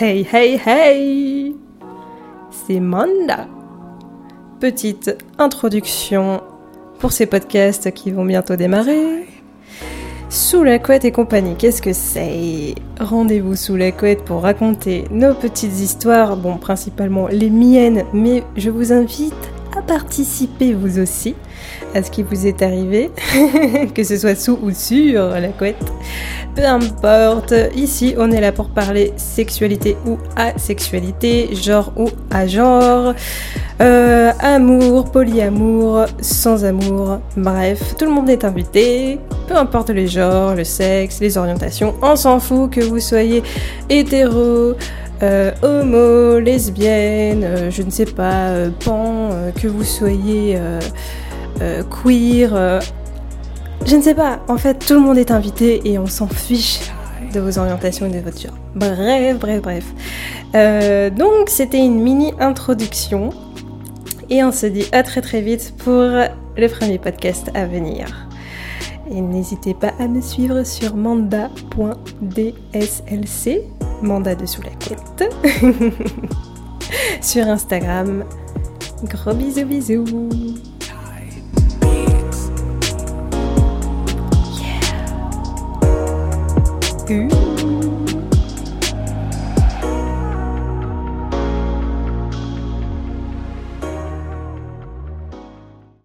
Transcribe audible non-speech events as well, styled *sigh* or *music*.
Hey, hey, hey C'est Manda Petite introduction pour ces podcasts qui vont bientôt démarrer. Sous la couette et compagnie, qu'est-ce que c'est? Rendez-vous sous la couette pour raconter nos petites histoires, bon principalement les miennes, mais je vous invite à participer vous aussi à ce qui vous est arrivé, *laughs* que ce soit sous ou sur la couette. Peu importe, ici on est là pour parler sexualité ou asexualité, genre ou à genre, euh, amour, polyamour, sans amour, bref, tout le monde est invité, peu importe les genres, le sexe, les orientations, on s'en fout que vous soyez hétéro, euh, homo, lesbienne, euh, je ne sais pas, pan, que vous soyez queer, je ne sais pas, en fait tout le monde est invité et on s'en fiche de vos orientations et de votre genre. Bref, bref, bref. Euh, donc c'était une mini introduction et on se dit à très très vite pour le premier podcast à venir. Et n'hésitez pas à me suivre sur manda.dslc, mandat de sous la quête, *laughs* sur Instagram. Gros bisous bisous 雨。